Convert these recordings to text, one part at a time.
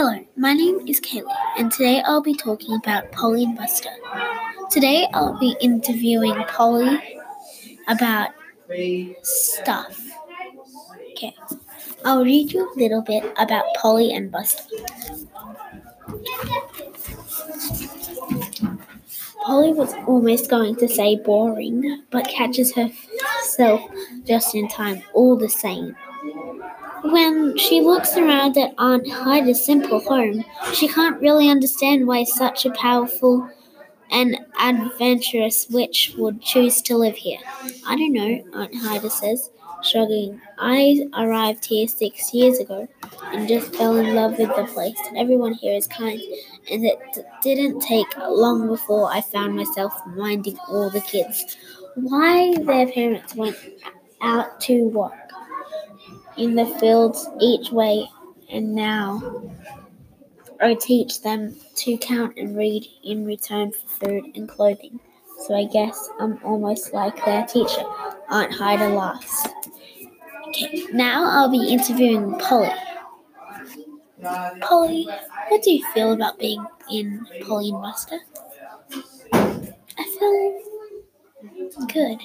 Hello, my name is Kaylee, and today I'll be talking about Polly and Buster. Today I'll be interviewing Polly about stuff. Okay, I'll read you a little bit about Polly and Buster. Polly was almost going to say boring, but catches herself just in time, all the same. When she looks around at Aunt Hyda's simple home, she can't really understand why such a powerful and adventurous witch would choose to live here. I don't know, Aunt Hyda says, shrugging. I arrived here six years ago and just fell in love with the place. Everyone here is kind, and it didn't take long before I found myself minding all the kids. Why their parents went out to work in the fields each way, and now I teach them to count and read in return for food and clothing. So I guess I'm almost like their teacher. Aunt Hyda laughs. Okay, now I'll be interviewing Polly. Polly, what do you feel about being in Polly and Buster? I feel good.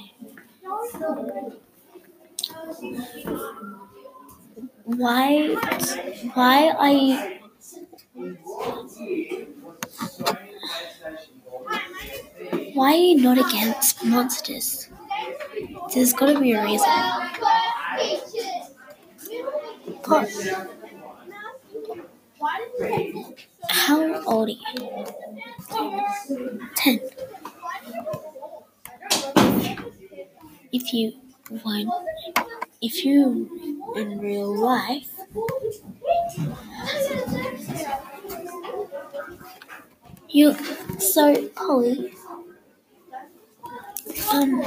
Why? Why are you? Why are you not against monsters? There's got to be a reason. Paul, how old are you? Ten. If you want, if you in real life, you so Polly. Um,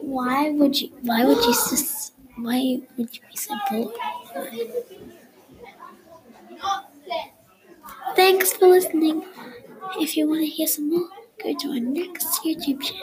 why would you? Why would you? sus- Why would you be so bored? Thanks for listening. If you want to hear some more, go to our next YouTube channel.